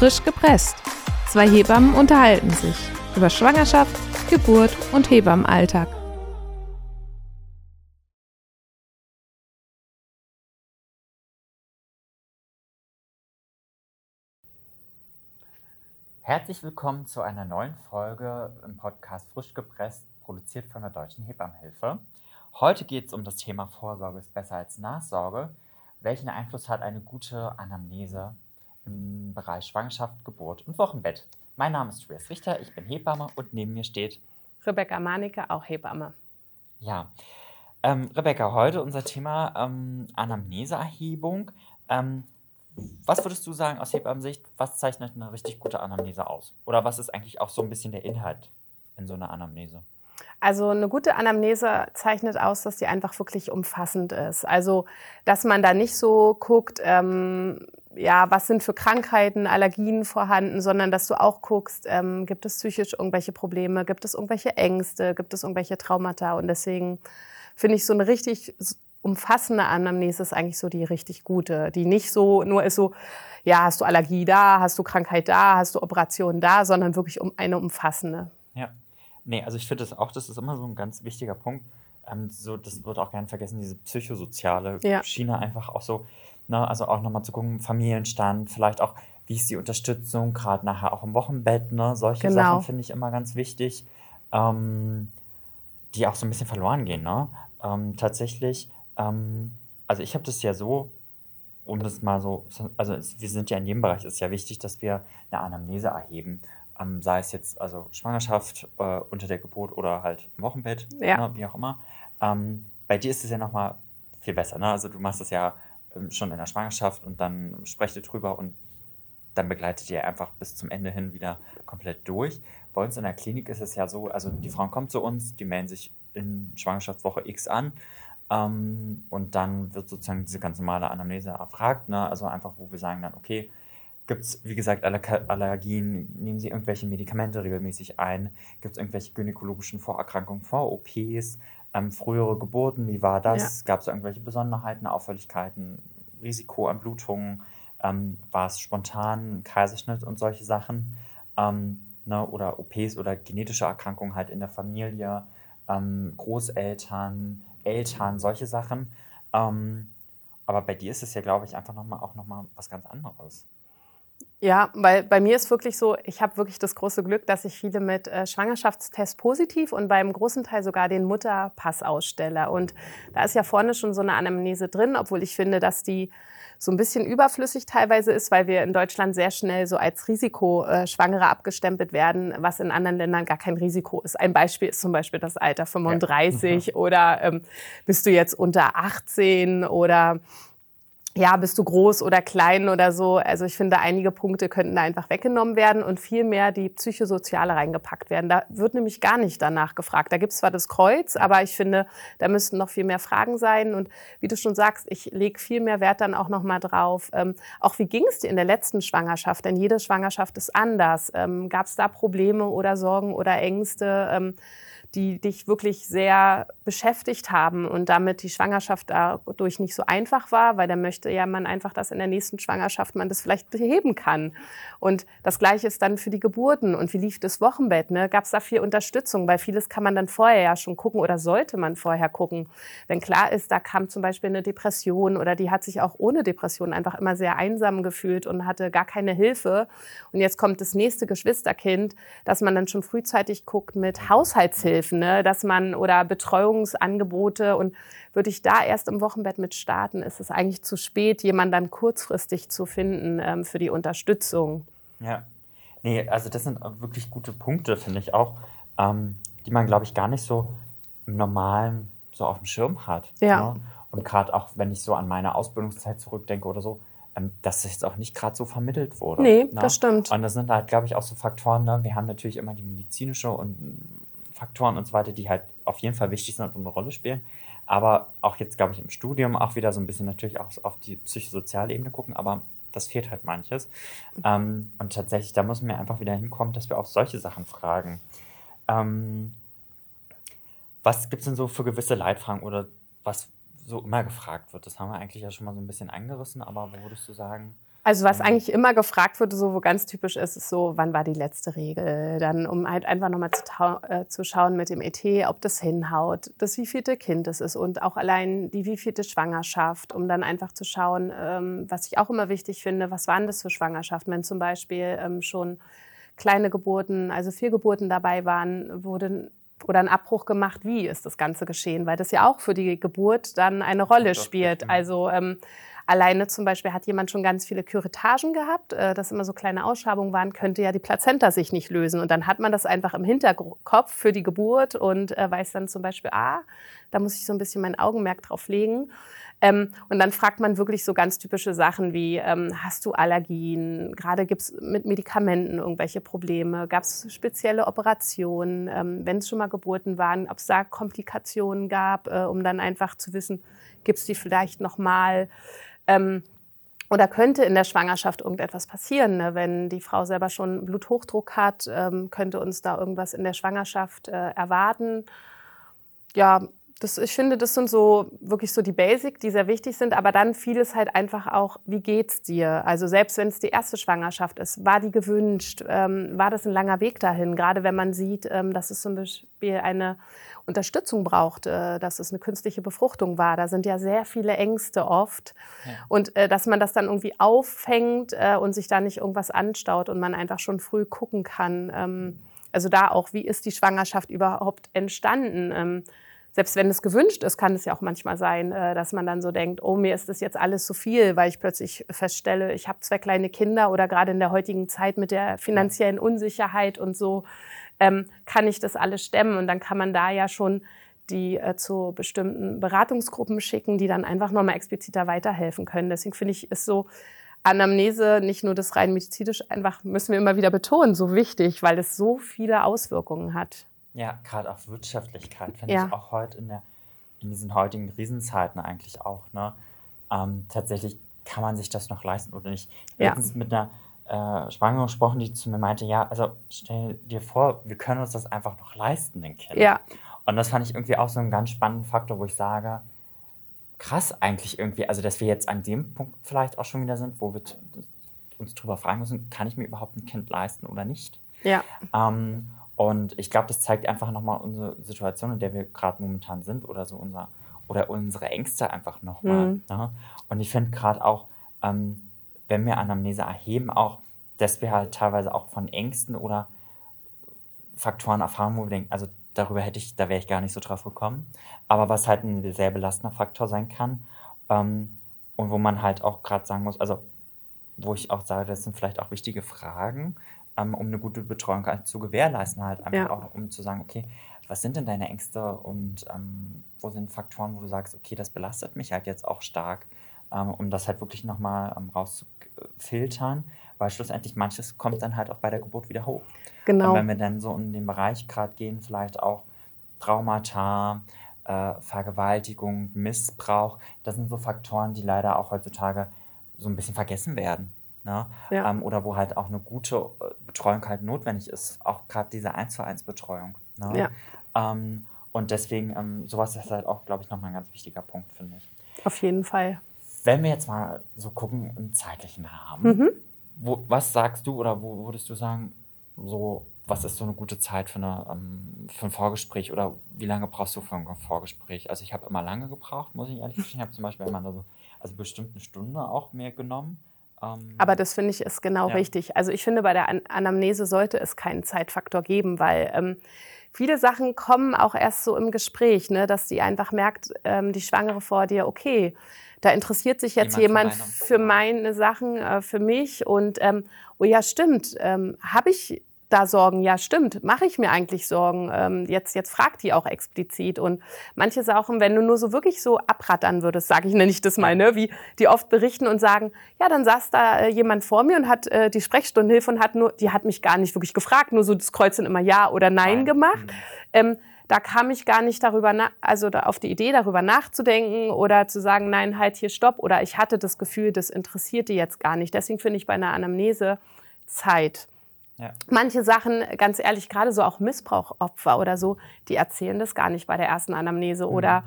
Frisch gepresst. Zwei Hebammen unterhalten sich über Schwangerschaft, Geburt und Hebammenalltag. Herzlich willkommen zu einer neuen Folge im Podcast Frisch gepresst, produziert von der Deutschen Hebammenhilfe. Heute geht es um das Thema Vorsorge ist besser als Nachsorge. Welchen Einfluss hat eine gute Anamnese im Bereich Schwangerschaft, Geburt und Wochenbett? Mein Name ist Tobias Richter, ich bin Hebamme und neben mir steht Rebecca Manike, auch Hebamme. Ja, ähm, Rebecca, heute unser Thema ähm, Anamneseerhebung. Ähm, was würdest du sagen aus Hebammensicht, was zeichnet eine richtig gute Anamnese aus? Oder was ist eigentlich auch so ein bisschen der Inhalt in so einer Anamnese? Also eine gute Anamnese zeichnet aus, dass die einfach wirklich umfassend ist. Also dass man da nicht so guckt, ähm, ja, was sind für Krankheiten, Allergien vorhanden, sondern dass du auch guckst, ähm, gibt es psychisch irgendwelche Probleme, gibt es irgendwelche Ängste, gibt es irgendwelche Traumata. Und deswegen finde ich so eine richtig umfassende Anamnese ist eigentlich so die richtig gute, die nicht so nur ist so, ja, hast du Allergie da, hast du Krankheit da, hast du Operationen da, sondern wirklich um eine umfassende. Nee, also ich finde das auch, das ist immer so ein ganz wichtiger Punkt. Ähm, so, das wird auch gern vergessen, diese psychosoziale ja. Schiene einfach auch so, ne, also auch nochmal zu gucken, Familienstand, vielleicht auch, wie ist die Unterstützung, gerade nachher auch im Wochenbett, ne? Solche genau. Sachen finde ich immer ganz wichtig, ähm, die auch so ein bisschen verloren gehen, ne? Ähm, tatsächlich, ähm, also ich habe das ja so, um das mal so, also wir sind ja in jedem Bereich, ist ja wichtig, dass wir eine Anamnese erheben ähm, sei es jetzt also Schwangerschaft, äh, unter der Geburt oder halt im Wochenbett, ja. ne, wie auch immer. Ähm, bei dir ist es ja nochmal viel besser. Ne? Also du machst es ja ähm, schon in der Schwangerschaft und dann sprecht ihr drüber und dann begleitet ihr einfach bis zum Ende hin wieder komplett durch. Bei uns in der Klinik ist es ja so, also die Frauen kommen zu uns, die melden sich in Schwangerschaftswoche X an ähm, und dann wird sozusagen diese ganz normale Anamnese erfragt. Ne? Also einfach, wo wir sagen dann, okay, Gibt es, wie gesagt, Allergien? Nehmen Sie irgendwelche Medikamente regelmäßig ein? Gibt es irgendwelche gynäkologischen Vorerkrankungen vor OPs? Ähm, frühere Geburten, wie war das? Ja. Gab es irgendwelche Besonderheiten, Auffälligkeiten, Risiko an Blutungen? Ähm, war es spontan, Kaiserschnitt und solche Sachen? Ähm, ne, oder OPs oder genetische Erkrankungen halt in der Familie, ähm, Großeltern, Eltern, solche Sachen. Ähm, aber bei dir ist es ja, glaube ich, einfach noch mal, auch nochmal was ganz anderes. Ja, weil bei mir ist wirklich so, ich habe wirklich das große Glück, dass ich viele mit äh, Schwangerschaftstest positiv und beim großen Teil sogar den Mutterpass ausstelle. Und da ist ja vorne schon so eine Anamnese drin, obwohl ich finde, dass die so ein bisschen überflüssig teilweise ist, weil wir in Deutschland sehr schnell so als Risikoschwangere äh, abgestempelt werden, was in anderen Ländern gar kein Risiko ist. Ein Beispiel ist zum Beispiel das Alter 35 ja. oder ähm, bist du jetzt unter 18 oder ja, bist du groß oder klein oder so. Also ich finde, einige Punkte könnten da einfach weggenommen werden und viel mehr die psychosoziale reingepackt werden. Da wird nämlich gar nicht danach gefragt. Da gibt es zwar das Kreuz, aber ich finde, da müssten noch viel mehr Fragen sein. Und wie du schon sagst, ich lege viel mehr Wert dann auch noch mal drauf. Ähm, auch wie ging es dir in der letzten Schwangerschaft? Denn jede Schwangerschaft ist anders. Ähm, Gab es da Probleme oder Sorgen oder Ängste? Ähm, die dich wirklich sehr beschäftigt haben und damit die Schwangerschaft dadurch nicht so einfach war, weil da möchte ja man einfach, dass in der nächsten Schwangerschaft man das vielleicht beheben kann. Und das Gleiche ist dann für die Geburten. Und wie lief das Wochenbett? Ne? Gab es da viel Unterstützung? Weil vieles kann man dann vorher ja schon gucken oder sollte man vorher gucken. Wenn klar ist, da kam zum Beispiel eine Depression oder die hat sich auch ohne Depression einfach immer sehr einsam gefühlt und hatte gar keine Hilfe. Und jetzt kommt das nächste Geschwisterkind, dass man dann schon frühzeitig guckt mit Haushaltshilfe Hilfen, ne? dass man oder Betreuungsangebote und würde ich da erst im Wochenbett mit starten, ist es eigentlich zu spät, jemanden dann kurzfristig zu finden ähm, für die Unterstützung. Ja, nee, also das sind wirklich gute Punkte, finde ich auch, ähm, die man, glaube ich, gar nicht so im normalen so auf dem Schirm hat. Ja. Ne? Und gerade auch, wenn ich so an meine Ausbildungszeit zurückdenke oder so, ähm, dass es jetzt auch nicht gerade so vermittelt wurde. Nee, ne? das stimmt. Und das sind halt, glaube ich, auch so Faktoren. Ne? Wir haben natürlich immer die medizinische und Faktoren und so weiter, die halt auf jeden Fall wichtig sind und eine Rolle spielen. Aber auch jetzt, glaube ich, im Studium auch wieder so ein bisschen natürlich auch auf die psychosoziale Ebene gucken, aber das fehlt halt manches. Ähm, und tatsächlich, da müssen wir einfach wieder hinkommen, dass wir auch solche Sachen fragen. Ähm, was gibt es denn so für gewisse Leitfragen oder was so immer gefragt wird? Das haben wir eigentlich ja schon mal so ein bisschen angerissen, aber wo würdest du sagen? Also was eigentlich immer gefragt wird, so wo ganz typisch ist, ist so, wann war die letzte Regel? Dann, um halt einfach nochmal zu, äh, zu schauen mit dem ET, ob das hinhaut, das wievielte Kind es ist und auch allein die wievielte Schwangerschaft, um dann einfach zu schauen, ähm, was ich auch immer wichtig finde, was waren das für Schwangerschaften, wenn zum Beispiel ähm, schon kleine Geburten, also vier Geburten dabei waren, wurde oder ein Abbruch gemacht, wie ist das Ganze geschehen, weil das ja auch für die Geburt dann eine Rolle spielt. Also ähm, Alleine zum Beispiel hat jemand schon ganz viele Küretagen gehabt, äh, dass immer so kleine Ausschabungen waren, könnte ja die Plazenta sich nicht lösen. Und dann hat man das einfach im Hinterkopf für die Geburt und äh, weiß dann zum Beispiel, ah, da muss ich so ein bisschen mein Augenmerk drauf legen. Ähm, und dann fragt man wirklich so ganz typische Sachen wie, ähm, hast du Allergien? Gerade gibt es mit Medikamenten irgendwelche Probleme? Gab es spezielle Operationen? Ähm, Wenn es schon mal Geburten waren, ob es da Komplikationen gab, äh, um dann einfach zu wissen, gibt es die vielleicht noch mal? Ähm, oder könnte in der Schwangerschaft irgendetwas passieren? Ne? Wenn die Frau selber schon Bluthochdruck hat, ähm, könnte uns da irgendwas in der Schwangerschaft äh, erwarten? Ja, das, ich finde, das sind so wirklich so die Basic, die sehr wichtig sind, aber dann vieles halt einfach auch, wie geht's dir? Also selbst wenn es die erste Schwangerschaft ist, war die gewünscht? Ähm, war das ein langer Weg dahin? Gerade wenn man sieht, ähm, dass es zum Beispiel eine Unterstützung braucht, äh, dass es eine künstliche Befruchtung war. Da sind ja sehr viele Ängste oft. Ja. Und äh, dass man das dann irgendwie auffängt äh, und sich da nicht irgendwas anstaut und man einfach schon früh gucken kann. Ähm, also da auch, wie ist die Schwangerschaft überhaupt entstanden? Ähm, selbst wenn es gewünscht ist, kann es ja auch manchmal sein, dass man dann so denkt, oh, mir ist das jetzt alles zu viel, weil ich plötzlich feststelle, ich habe zwei kleine Kinder oder gerade in der heutigen Zeit mit der finanziellen Unsicherheit und so, ähm, kann ich das alles stemmen? Und dann kann man da ja schon die äh, zu bestimmten Beratungsgruppen schicken, die dann einfach nochmal expliziter weiterhelfen können. Deswegen finde ich, ist so Anamnese nicht nur das rein medizinisch, einfach müssen wir immer wieder betonen, so wichtig, weil es so viele Auswirkungen hat. Ja, gerade auf Wirtschaftlichkeit finde ja. ich auch heute in, der, in diesen heutigen Krisenzeiten eigentlich auch. Ne? Ähm, tatsächlich kann man sich das noch leisten oder nicht. Ja. Letztens mit einer äh, Schwangere gesprochen, die zu mir meinte, ja, also stell dir vor, wir können uns das einfach noch leisten, den Kind. Ja. Und das fand ich irgendwie auch so einen ganz spannenden Faktor, wo ich sage, krass eigentlich irgendwie, also dass wir jetzt an dem Punkt vielleicht auch schon wieder sind, wo wir uns drüber fragen müssen, kann ich mir überhaupt ein Kind leisten oder nicht? Ja. Ähm, und ich glaube, das zeigt einfach nochmal unsere Situation, in der wir gerade momentan sind oder so unser oder unsere Ängste einfach nochmal. Mhm. Ne? Und ich finde gerade auch, ähm, wenn wir Anamnese erheben, auch, dass wir halt teilweise auch von Ängsten oder Faktoren erfahren, wo wir denken, also darüber hätte ich, da wäre ich gar nicht so drauf gekommen. Aber was halt ein sehr belastender Faktor sein kann. Ähm, und wo man halt auch gerade sagen muss, also wo ich auch sage, das sind vielleicht auch wichtige Fragen, ähm, um eine gute Betreuung halt zu gewährleisten, halt einfach ja. auch, um zu sagen, okay, was sind denn deine Ängste und ähm, wo sind Faktoren, wo du sagst, okay, das belastet mich halt jetzt auch stark, um das halt wirklich nochmal ähm, rauszufiltern, weil schlussendlich manches kommt dann halt auch bei der Geburt wieder hoch. Genau. Und wenn wir dann so in den Bereich gerade gehen, vielleicht auch Traumata, äh, Vergewaltigung, Missbrauch, das sind so Faktoren, die leider auch heutzutage so ein bisschen vergessen werden. Ne? Ja. Ähm, oder wo halt auch eine gute äh, Betreuung halt notwendig ist, auch gerade diese 1 zu 1 Betreuung. Ne? Ja. Ähm, und deswegen, ähm, sowas ist halt auch, glaube ich, nochmal ein ganz wichtiger Punkt, finde ich. Auf jeden Fall. Wenn wir jetzt mal so gucken im zeitlichen Rahmen, mhm. wo, was sagst du oder wo würdest du sagen, so, was ist so eine gute Zeit für, eine, ähm, für ein Vorgespräch oder wie lange brauchst du für ein Vorgespräch? Also ich habe immer lange gebraucht, muss ich ehrlich sagen. Ich habe zum Beispiel immer so, also bestimmt eine Stunde auch mehr genommen. Ähm, Aber das finde ich ist genau ja. richtig. Also ich finde, bei der An Anamnese sollte es keinen Zeitfaktor geben, weil ähm, viele Sachen kommen auch erst so im Gespräch, ne, dass die einfach merkt, ähm, die Schwangere vor dir, okay, da interessiert sich jetzt jemand, jemand für, meine Sachen, äh, für mich und ähm, oh ja, stimmt, ähm, habe ich da Sorgen? Ja, stimmt, mache ich mir eigentlich Sorgen. Ähm, jetzt, jetzt fragt die auch explizit. Und manche Sachen, wenn du nur so wirklich so abrattern würdest, sage ich, nenne ich das mal, ne? wie die oft berichten und sagen, ja, dann saß da äh, jemand vor mir und hat äh, die Sprechstundenhilfe und hat nur, die hat mich gar nicht wirklich gefragt, nur so das Kreuzen immer Ja oder Nein, Nein. gemacht. Mhm. Ähm, da kam ich gar nicht darüber, also da auf die Idee, darüber nachzudenken oder zu sagen, nein, halt hier, stopp. Oder ich hatte das Gefühl, das interessiert die jetzt gar nicht. Deswegen finde ich bei einer Anamnese Zeit. Ja. Manche Sachen, ganz ehrlich, gerade so auch Missbrauchopfer oder so, die erzählen das gar nicht bei der ersten Anamnese. Mhm. Oder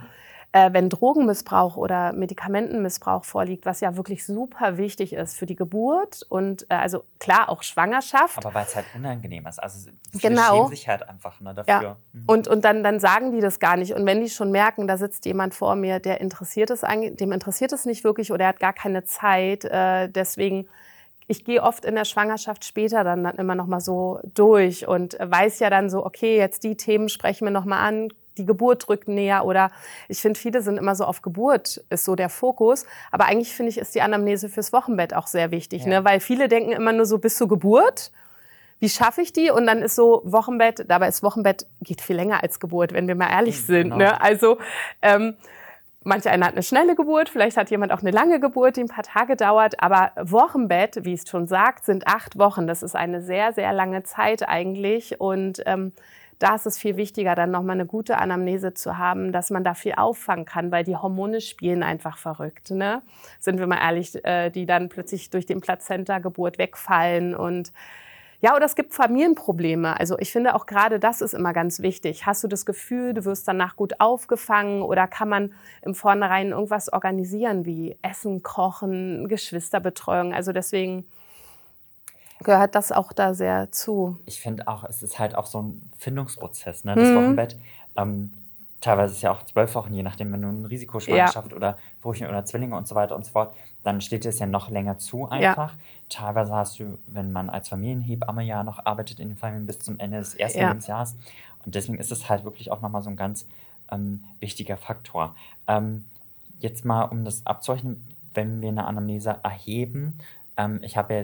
äh, wenn Drogenmissbrauch oder Medikamentenmissbrauch vorliegt, was ja wirklich super wichtig ist für die Geburt und äh, also klar auch Schwangerschaft. Aber weil es halt unangenehm ist. Also viele genau. schämen sich halt einfach ne, dafür. Ja. Mhm. Und, und dann, dann sagen die das gar nicht. Und wenn die schon merken, da sitzt jemand vor mir, der interessiert es dem interessiert es nicht wirklich oder er hat gar keine Zeit, äh, deswegen ich gehe oft in der Schwangerschaft später dann, dann immer noch mal so durch und weiß ja dann so, okay, jetzt die Themen sprechen wir noch mal an, die Geburt drückt näher oder ich finde, viele sind immer so auf Geburt ist so der Fokus. Aber eigentlich finde ich, ist die Anamnese fürs Wochenbett auch sehr wichtig, ja. ne? weil viele denken immer nur so bis zur Geburt. Wie schaffe ich die? Und dann ist so Wochenbett, dabei ist Wochenbett geht viel länger als Geburt, wenn wir mal ehrlich mhm, sind. Genau. Ne? Also ähm, Manche einer hat eine schnelle Geburt, vielleicht hat jemand auch eine lange Geburt, die ein paar Tage dauert. Aber Wochenbett, wie es schon sagt, sind acht Wochen. Das ist eine sehr, sehr lange Zeit eigentlich. Und ähm, da ist es viel wichtiger, dann nochmal eine gute Anamnese zu haben, dass man da viel auffangen kann, weil die Hormone spielen einfach verrückt. Ne? Sind wir mal ehrlich, äh, die dann plötzlich durch den Plazenta-Geburt wegfallen und ja, oder es gibt Familienprobleme. Also ich finde auch gerade das ist immer ganz wichtig. Hast du das Gefühl, du wirst danach gut aufgefangen oder kann man im Vornherein irgendwas organisieren wie Essen, Kochen, Geschwisterbetreuung? Also deswegen gehört das auch da sehr zu. Ich finde auch, es ist halt auch so ein Findungsprozess, ne? Das mhm. Wochenbett. Ähm, teilweise ist es ja auch zwölf Wochen, je nachdem, wenn du eine Risikoschwangerschaft ja. oder Brüchen oder Zwillinge und so weiter und so fort, dann steht es ja noch länger zu einfach. Ja. Teilweise hast du, wenn man als Familienhebamme ja noch arbeitet in den Familien bis zum Ende des ersten ja. Lebensjahres. Und deswegen ist es halt wirklich auch nochmal so ein ganz ähm, wichtiger Faktor. Ähm, jetzt mal, um das abzurechnen, wenn wir eine Anamnese erheben, ähm, ich habe ja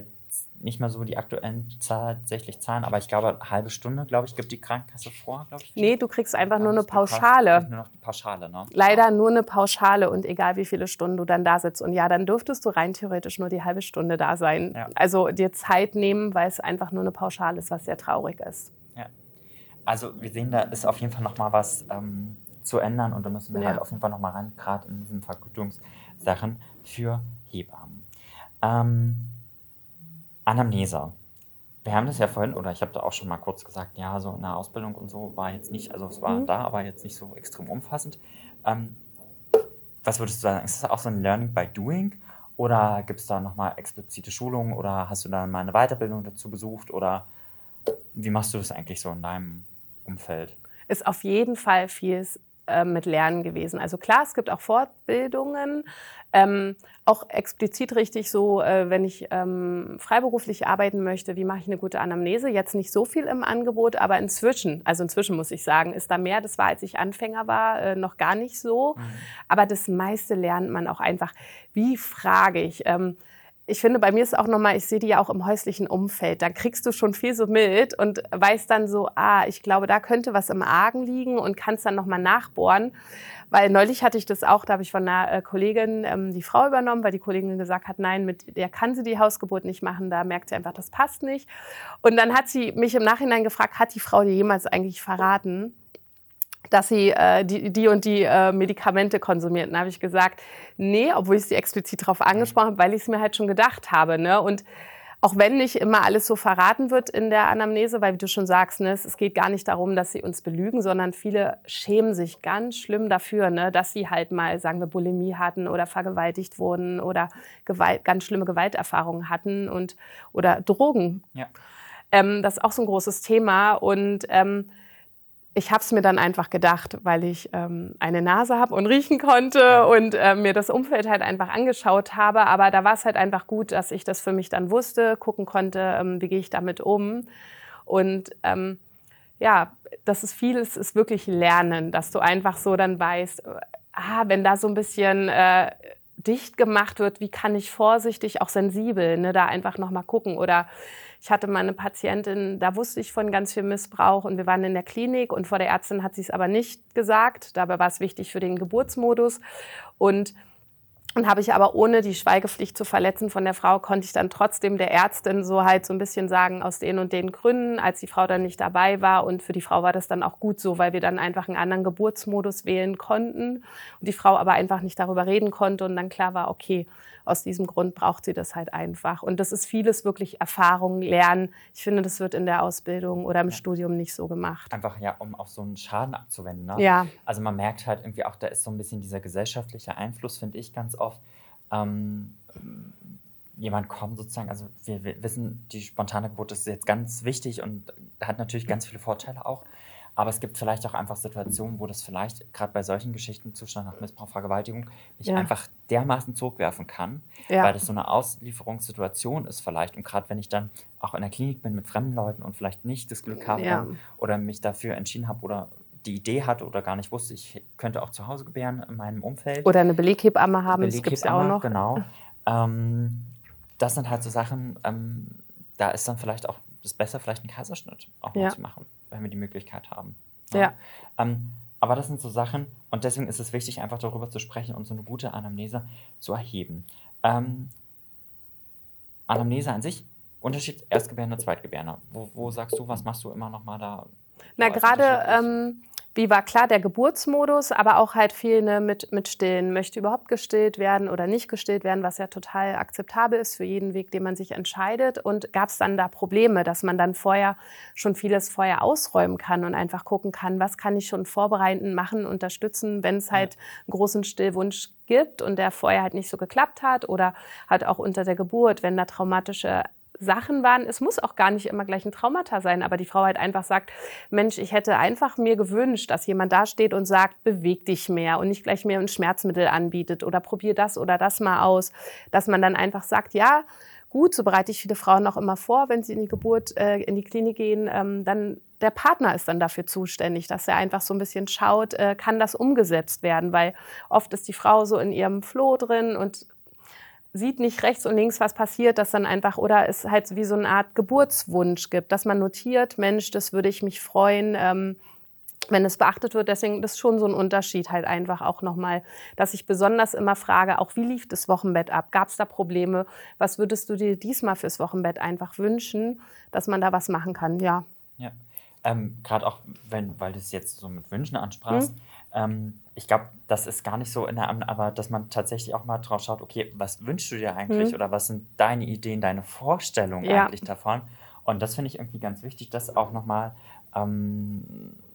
nicht mehr so die aktuellen tatsächlich Zahlen, aber ich glaube, eine halbe Stunde, glaube ich, gibt die Krankenkasse vor, glaube ich. Nee, du kriegst einfach nur eine Pauschale. Nur noch die Pauschale, ne? Leider nur eine Pauschale und egal wie viele Stunden du dann da sitzt. Und ja, dann dürftest du rein theoretisch nur die halbe Stunde da sein. Ja. Also dir Zeit nehmen, weil es einfach nur eine Pauschale ist, was sehr traurig ist. Ja. Also wir sehen, da ist auf jeden Fall noch mal was ähm, zu ändern und da müssen wir ja. halt auf jeden Fall noch mal ran, gerade in diesen Vergütungssachen für Hebammen. Ähm, Anamnese. Wir haben das ja vorhin, oder ich habe da auch schon mal kurz gesagt, ja, so in der Ausbildung und so war jetzt nicht, also es war mhm. da, aber jetzt nicht so extrem umfassend. Ähm, was würdest du sagen? Ist das auch so ein Learning by Doing? Oder gibt es da nochmal explizite Schulungen oder hast du da mal eine Weiterbildung dazu besucht? Oder wie machst du das eigentlich so in deinem Umfeld? Ist auf jeden Fall viel äh, mit Lernen gewesen. Also klar, es gibt auch Fortbildungen, ähm, auch explizit richtig so, äh, wenn ich ähm, freiberuflich arbeiten möchte, wie mache ich eine gute Anamnese? Jetzt nicht so viel im Angebot, aber inzwischen, also inzwischen muss ich sagen, ist da mehr. Das war, als ich Anfänger war, äh, noch gar nicht so. Mhm. Aber das meiste lernt man auch einfach. Wie frage ich? Ähm, ich finde, bei mir ist auch nochmal, ich sehe die ja auch im häuslichen Umfeld. Da kriegst du schon viel so mit und weißt dann so, ah, ich glaube, da könnte was im Argen liegen und kannst dann nochmal nachbohren. Weil neulich hatte ich das auch, da habe ich von einer äh, Kollegin ähm, die Frau übernommen, weil die Kollegin gesagt hat, nein, mit der kann sie die Hausgeburt nicht machen, da merkt sie einfach, das passt nicht. Und dann hat sie mich im Nachhinein gefragt, hat die Frau dir jemals eigentlich verraten? Dass sie äh, die, die und die äh, Medikamente konsumiert. Dann habe ich gesagt, nee, obwohl ich sie explizit darauf angesprochen habe, weil ich es mir halt schon gedacht habe. Ne? Und auch wenn nicht immer alles so verraten wird in der Anamnese, weil wie du schon sagst, ne, es geht gar nicht darum, dass sie uns belügen, sondern viele schämen sich ganz schlimm dafür, ne, dass sie halt mal, sagen wir, Bulimie hatten oder vergewaltigt wurden oder Gewalt, ganz schlimme Gewalterfahrungen hatten und oder Drogen. Ja. Ähm, das ist auch so ein großes Thema und ähm, ich habe es mir dann einfach gedacht, weil ich ähm, eine Nase habe und riechen konnte und äh, mir das Umfeld halt einfach angeschaut habe. Aber da war es halt einfach gut, dass ich das für mich dann wusste, gucken konnte, ähm, wie gehe ich damit um. Und ähm, ja, das ist vieles, ist wirklich Lernen, dass du einfach so dann weißt, äh, ah, wenn da so ein bisschen äh, dicht gemacht wird, wie kann ich vorsichtig, auch sensibel, ne, da einfach nochmal gucken oder ich hatte mal eine Patientin, da wusste ich von ganz viel Missbrauch und wir waren in der Klinik und vor der Ärztin hat sie es aber nicht gesagt. Dabei war es wichtig für den Geburtsmodus und und habe ich aber ohne die Schweigepflicht zu verletzen von der Frau, konnte ich dann trotzdem der Ärztin so halt so ein bisschen sagen, aus den und den Gründen, als die Frau dann nicht dabei war. Und für die Frau war das dann auch gut so, weil wir dann einfach einen anderen Geburtsmodus wählen konnten und die Frau aber einfach nicht darüber reden konnte und dann klar war, okay, aus diesem Grund braucht sie das halt einfach. Und das ist vieles wirklich Erfahrung, Lernen. Ich finde, das wird in der Ausbildung oder im ja. Studium nicht so gemacht. Einfach ja, um auch so einen Schaden abzuwenden. Ne? Ja. Also man merkt halt irgendwie auch, da ist so ein bisschen dieser gesellschaftliche Einfluss, finde ich ganz oft. Ähm, jemand kommt sozusagen, also wir, wir, wissen, die spontane Geburt ist jetzt ganz wichtig und hat natürlich ganz viele Vorteile auch. Aber es gibt vielleicht auch einfach Situationen, wo das vielleicht gerade bei solchen Geschichten, Zustand nach Missbrauch, Vergewaltigung, nicht ja. einfach dermaßen zurückwerfen kann, ja. weil das so eine Auslieferungssituation ist vielleicht. Und gerade wenn ich dann auch in der Klinik bin mit fremden Leuten und vielleicht nicht das Glück habe ja. oder mich dafür entschieden habe oder die Idee hatte oder gar nicht wusste, ich könnte auch zu Hause gebären in meinem Umfeld. Oder eine Beleghebamme haben, Beleghebamme, das gibt es auch noch. Genau. Ähm, das sind halt so Sachen, ähm, da ist dann vielleicht auch das besser, vielleicht einen Kaiserschnitt auch ja. zu machen, wenn wir die Möglichkeit haben. Ja. ja. Ähm, aber das sind so Sachen und deswegen ist es wichtig, einfach darüber zu sprechen und so eine gute Anamnese zu erheben. Ähm, Anamnese an sich, Unterschied Erstgebärende, Zweitgebärende. Wo, wo sagst du, was machst du immer noch mal da? Na, gerade ähm, wie war klar der Geburtsmodus, aber auch halt viel ne, mit, mit Stillen. Möchte überhaupt gestillt werden oder nicht gestillt werden, was ja total akzeptabel ist für jeden Weg, den man sich entscheidet. Und gab es dann da Probleme, dass man dann vorher schon vieles vorher ausräumen kann und einfach gucken kann, was kann ich schon vorbereiten, machen, unterstützen, wenn es halt einen großen Stillwunsch gibt und der vorher halt nicht so geklappt hat oder halt auch unter der Geburt, wenn da traumatische Sachen waren. Es muss auch gar nicht immer gleich ein Traumata sein, aber die Frau halt einfach sagt, Mensch, ich hätte einfach mir gewünscht, dass jemand da steht und sagt, beweg dich mehr und nicht gleich mir ein Schmerzmittel anbietet oder probier das oder das mal aus. Dass man dann einfach sagt, ja, gut, so bereite ich viele Frauen auch immer vor, wenn sie in die Geburt, äh, in die Klinik gehen, ähm, dann der Partner ist dann dafür zuständig, dass er einfach so ein bisschen schaut, äh, kann das umgesetzt werden, weil oft ist die Frau so in ihrem Floh drin und sieht nicht rechts und links, was passiert, dass dann einfach, oder es halt wie so eine Art Geburtswunsch gibt, dass man notiert, Mensch, das würde ich mich freuen, ähm, wenn es beachtet wird. Deswegen das ist schon so ein Unterschied halt einfach auch nochmal, dass ich besonders immer frage, auch wie lief das Wochenbett ab? Gab es da Probleme? Was würdest du dir diesmal fürs Wochenbett einfach wünschen, dass man da was machen kann? Ja. Ja. Ähm, Gerade auch, wenn, weil du es jetzt so mit Wünschen ansprachst, mhm. Ähm, ich glaube, das ist gar nicht so in der, aber dass man tatsächlich auch mal drauf schaut, okay, was wünschst du dir eigentlich mhm. oder was sind deine Ideen, deine Vorstellungen ja. eigentlich davon? Und das finde ich irgendwie ganz wichtig, das auch nochmal ähm,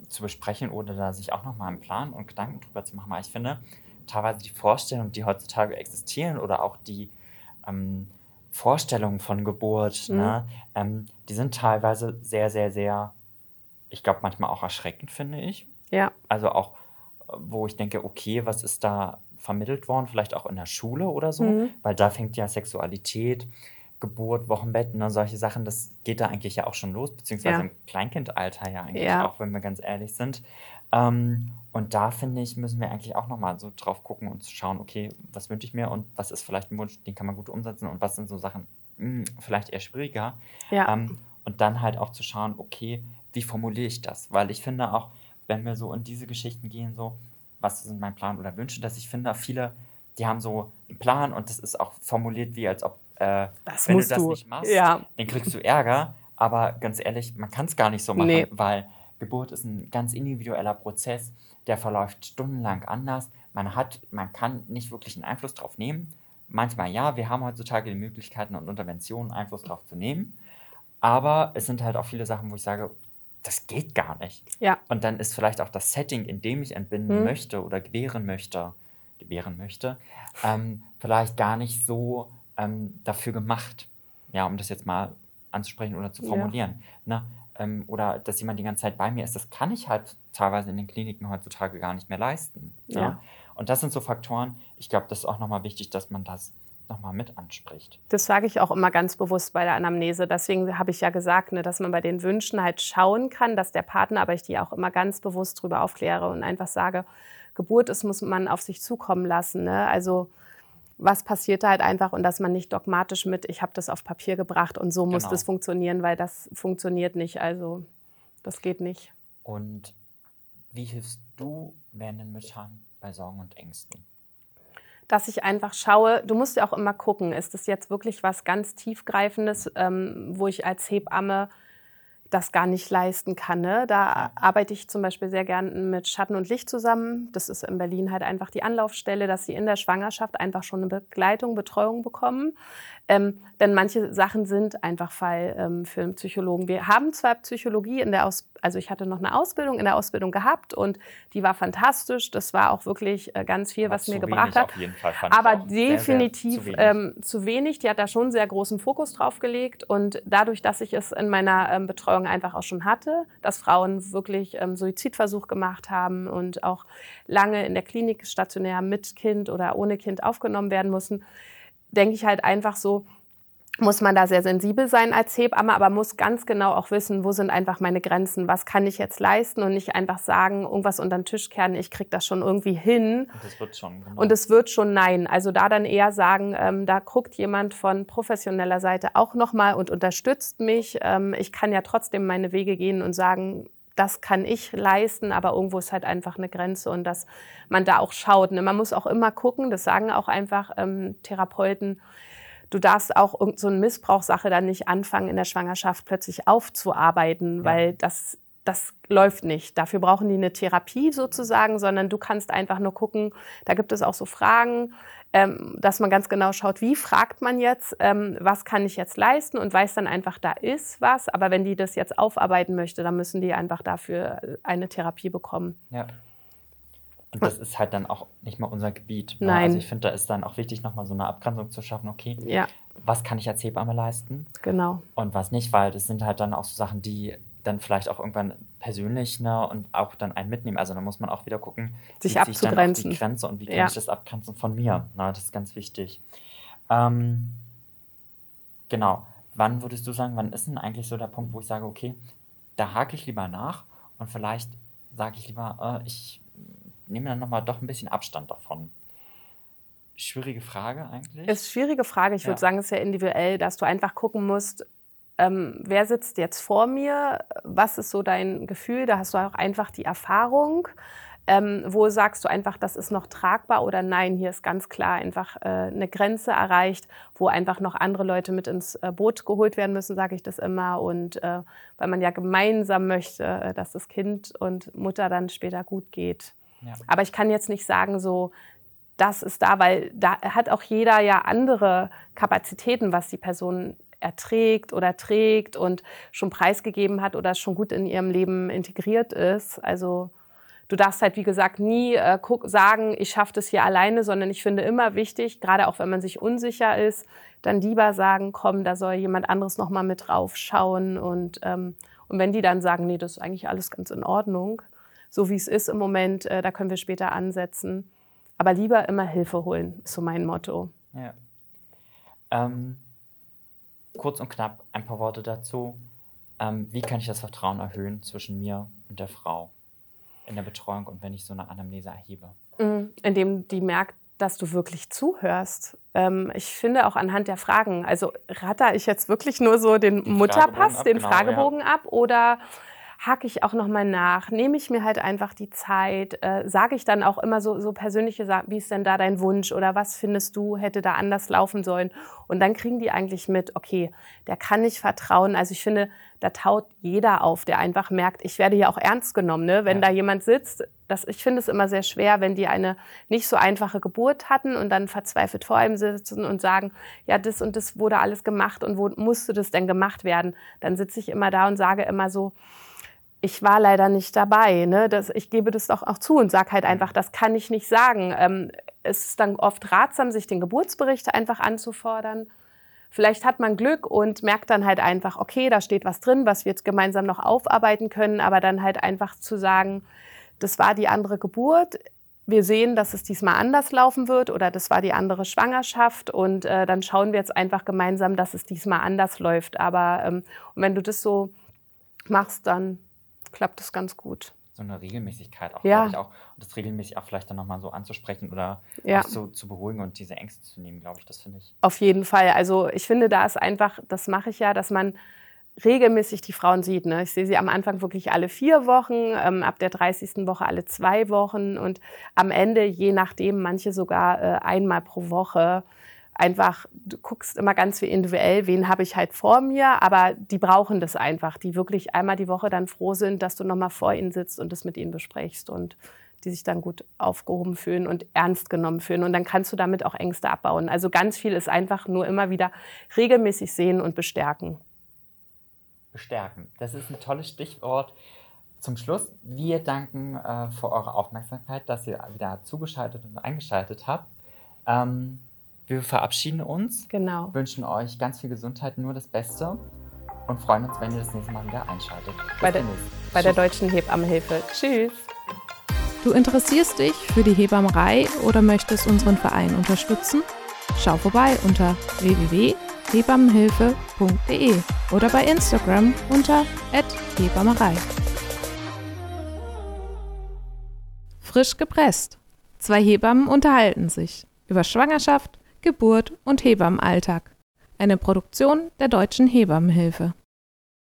zu besprechen oder da sich auch nochmal einen Plan und Gedanken drüber zu machen. Weil ich finde, teilweise die Vorstellungen, die heutzutage existieren oder auch die ähm, Vorstellungen von Geburt, mhm. ne, ähm, die sind teilweise sehr, sehr, sehr, ich glaube manchmal auch erschreckend, finde ich. Ja. Also auch wo ich denke, okay, was ist da vermittelt worden, vielleicht auch in der Schule oder so, mhm. weil da fängt ja Sexualität, Geburt, Wochenbett, ne, solche Sachen, das geht da eigentlich ja auch schon los, beziehungsweise ja. im Kleinkindalter ja eigentlich ja. auch, wenn wir ganz ehrlich sind. Ähm, und da finde ich, müssen wir eigentlich auch nochmal so drauf gucken und schauen, okay, was wünsche ich mir und was ist vielleicht ein Wunsch, den kann man gut umsetzen und was sind so Sachen mh, hm, vielleicht eher schwieriger. Ja. Ähm, und dann halt auch zu schauen, okay, wie formuliere ich das? Weil ich finde auch, wenn wir so in diese Geschichten gehen, so, was sind mein Plan oder Wünsche, dass ich finde, viele, die haben so einen Plan und das ist auch formuliert wie, als ob, äh, wenn du das du. nicht machst, ja. dann kriegst du Ärger. Aber ganz ehrlich, man kann es gar nicht so machen, nee. weil Geburt ist ein ganz individueller Prozess, der verläuft stundenlang anders. Man hat, man kann nicht wirklich einen Einfluss drauf nehmen. Manchmal ja, wir haben heutzutage die Möglichkeiten und Interventionen, Einfluss drauf zu nehmen. Aber es sind halt auch viele Sachen, wo ich sage, das geht gar nicht. Ja. Und dann ist vielleicht auch das Setting, in dem ich entbinden hm. möchte oder gebären möchte, gebären möchte, ähm, vielleicht gar nicht so ähm, dafür gemacht. Ja, um das jetzt mal anzusprechen oder zu formulieren. Ja. Ne? Ähm, oder dass jemand die ganze Zeit bei mir ist, das kann ich halt teilweise in den Kliniken heutzutage gar nicht mehr leisten. Ja. ja? Und das sind so Faktoren, ich glaube, das ist auch nochmal wichtig, dass man das nochmal mit anspricht. Das sage ich auch immer ganz bewusst bei der Anamnese. Deswegen habe ich ja gesagt, ne, dass man bei den Wünschen halt schauen kann, dass der Partner, aber ich die auch immer ganz bewusst darüber aufkläre und einfach sage, Geburt ist, muss man auf sich zukommen lassen. Ne? Also was passiert da halt einfach und dass man nicht dogmatisch mit, ich habe das auf Papier gebracht und so muss genau. das funktionieren, weil das funktioniert nicht. Also das geht nicht. Und wie hilfst du werdenden Müttern bei Sorgen und Ängsten? Dass ich einfach schaue, du musst ja auch immer gucken, ist das jetzt wirklich was ganz tiefgreifendes, ähm, wo ich als Hebamme das gar nicht leisten kann. Ne? Da arbeite ich zum Beispiel sehr gern mit Schatten und Licht zusammen. Das ist in Berlin halt einfach die Anlaufstelle, dass sie in der Schwangerschaft einfach schon eine Begleitung, Betreuung bekommen. Ähm, denn manche Sachen sind einfach Fall ähm, für einen Psychologen. Wir haben zwar Psychologie in der Aus also ich hatte noch eine Ausbildung in der Ausbildung gehabt und die war fantastisch. Das war auch wirklich äh, ganz viel, Aber was mir gebracht hat. Aber definitiv sehr, sehr zu, wenig. Ähm, zu, wenig. Die hat da schon sehr großen Fokus drauf gelegt und dadurch, dass ich es in meiner ähm, Betreuung einfach auch schon hatte, dass Frauen wirklich ähm, Suizidversuch gemacht haben und auch lange in der Klinik stationär mit Kind oder ohne Kind aufgenommen werden mussten, denke ich halt einfach so, muss man da sehr sensibel sein als Hebamme, aber muss ganz genau auch wissen, wo sind einfach meine Grenzen, was kann ich jetzt leisten und nicht einfach sagen, irgendwas unter den Tisch kehren, ich kriege das schon irgendwie hin. Und das wird schon. Genau. Und es wird schon nein. Also da dann eher sagen, ähm, da guckt jemand von professioneller Seite auch nochmal und unterstützt mich. Ähm, ich kann ja trotzdem meine Wege gehen und sagen, das kann ich leisten, aber irgendwo ist halt einfach eine Grenze und dass man da auch schaut. Ne? Man muss auch immer gucken, das sagen auch einfach ähm, Therapeuten, du darfst auch irgendeine so Missbrauchssache dann nicht anfangen, in der Schwangerschaft plötzlich aufzuarbeiten, ja. weil das, das läuft nicht. Dafür brauchen die eine Therapie sozusagen, sondern du kannst einfach nur gucken, da gibt es auch so Fragen, ähm, dass man ganz genau schaut, wie fragt man jetzt, ähm, was kann ich jetzt leisten und weiß dann einfach, da ist was. Aber wenn die das jetzt aufarbeiten möchte, dann müssen die einfach dafür eine Therapie bekommen. Ja. Und das ist halt dann auch nicht mal unser Gebiet. Ne? Nein. Also ich finde, da ist dann auch wichtig, nochmal so eine Abgrenzung zu schaffen, okay, ja. was kann ich als Hebamme leisten? Genau. Und was nicht, weil das sind halt dann auch so Sachen, die dann vielleicht auch irgendwann persönlich ne, und auch dann einen mitnehmen. Also da muss man auch wieder gucken, sich abzugrenzen. die Grenze und wie kann ja. ich das abgrenzen von mir. Na, das ist ganz wichtig. Ähm, genau. Wann würdest du sagen, wann ist denn eigentlich so der Punkt, wo ich sage, okay, da hake ich lieber nach und vielleicht sage ich lieber, äh, ich nehme dann nochmal doch ein bisschen Abstand davon. Schwierige Frage eigentlich. Ist schwierige Frage. Ich ja. würde sagen, es ist ja individuell, dass du einfach gucken musst, ähm, wer sitzt jetzt vor mir, was ist so dein Gefühl, da hast du auch einfach die Erfahrung. Ähm, wo sagst du einfach, das ist noch tragbar oder nein, hier ist ganz klar einfach äh, eine Grenze erreicht, wo einfach noch andere Leute mit ins äh, Boot geholt werden müssen, sage ich das immer. Und äh, weil man ja gemeinsam möchte, äh, dass das Kind und Mutter dann später gut geht. Aber ich kann jetzt nicht sagen, so, das ist da, weil da hat auch jeder ja andere Kapazitäten, was die Person erträgt oder trägt und schon preisgegeben hat oder schon gut in ihrem Leben integriert ist. Also du darfst halt, wie gesagt, nie äh, sagen, ich schaffe das hier alleine, sondern ich finde immer wichtig, gerade auch wenn man sich unsicher ist, dann lieber sagen, komm, da soll jemand anderes noch mal mit drauf schauen. Und, ähm, und wenn die dann sagen, nee, das ist eigentlich alles ganz in Ordnung, so wie es ist im Moment, äh, da können wir später ansetzen. Aber lieber immer Hilfe holen, ist so mein Motto. Ja. Ähm, kurz und knapp ein paar Worte dazu. Ähm, wie kann ich das Vertrauen erhöhen zwischen mir und der Frau in der Betreuung und wenn ich so eine Anamnese erhebe? Mm, indem die merkt, dass du wirklich zuhörst. Ähm, ich finde auch anhand der Fragen, also ratter ich jetzt wirklich nur so den Mutterpass, ab, den genau, Fragebogen ja. ab oder hake ich auch nochmal nach, nehme ich mir halt einfach die Zeit, äh, sage ich dann auch immer so, so persönliche Sachen, wie ist denn da dein Wunsch oder was findest du, hätte da anders laufen sollen. Und dann kriegen die eigentlich mit, okay, der kann nicht vertrauen. Also ich finde, da taut jeder auf, der einfach merkt, ich werde hier auch ernst genommen. Ne? Wenn ja. da jemand sitzt, das, ich finde es immer sehr schwer, wenn die eine nicht so einfache Geburt hatten und dann verzweifelt vor ihm sitzen und sagen, ja, das und das wurde alles gemacht und wo musste das denn gemacht werden? Dann sitze ich immer da und sage immer so, ich war leider nicht dabei. Ne? Das, ich gebe das doch auch zu und sage halt einfach, das kann ich nicht sagen. Ähm, es ist dann oft ratsam, sich den Geburtsbericht einfach anzufordern. Vielleicht hat man Glück und merkt dann halt einfach, okay, da steht was drin, was wir jetzt gemeinsam noch aufarbeiten können, aber dann halt einfach zu sagen, das war die andere Geburt. Wir sehen, dass es diesmal anders laufen wird oder das war die andere Schwangerschaft und äh, dann schauen wir jetzt einfach gemeinsam, dass es diesmal anders läuft. Aber ähm, wenn du das so machst, dann klappt es ganz gut. So eine Regelmäßigkeit auch, ja. glaube ich auch. Und das regelmäßig auch vielleicht dann nochmal so anzusprechen oder ja. so zu beruhigen und diese Ängste zu nehmen, glaube ich, das finde ich. Auf jeden Fall. Also ich finde, da ist einfach, das mache ich ja, dass man regelmäßig die Frauen sieht. Ne? Ich sehe sie am Anfang wirklich alle vier Wochen, ähm, ab der 30. Woche alle zwei Wochen und am Ende, je nachdem, manche sogar äh, einmal pro Woche. Einfach, du guckst immer ganz wie individuell, wen habe ich halt vor mir, aber die brauchen das einfach, die wirklich einmal die Woche dann froh sind, dass du nochmal vor ihnen sitzt und das mit ihnen besprichst und die sich dann gut aufgehoben fühlen und ernst genommen fühlen. Und dann kannst du damit auch Ängste abbauen. Also ganz viel ist einfach nur immer wieder regelmäßig sehen und bestärken. Bestärken, das ist ein tolles Stichwort. Zum Schluss, wir danken äh, für eure Aufmerksamkeit, dass ihr wieder zugeschaltet und eingeschaltet habt. Ähm, wir verabschieden uns. Genau. Wünschen euch ganz viel Gesundheit, nur das Beste und freuen uns, wenn ihr das nächste Mal wieder einschaltet. Bis bei, der, bei der Deutschen Hebammenhilfe. Tschüss. Du interessierst dich für die Hebammerei oder möchtest unseren Verein unterstützen? Schau vorbei unter www.hebammenhilfe.de oder bei Instagram unter @hebammerei. Frisch gepresst. Zwei Hebammen unterhalten sich über Schwangerschaft, Geburt und Hebammenalltag. Eine Produktion der Deutschen Hebammenhilfe.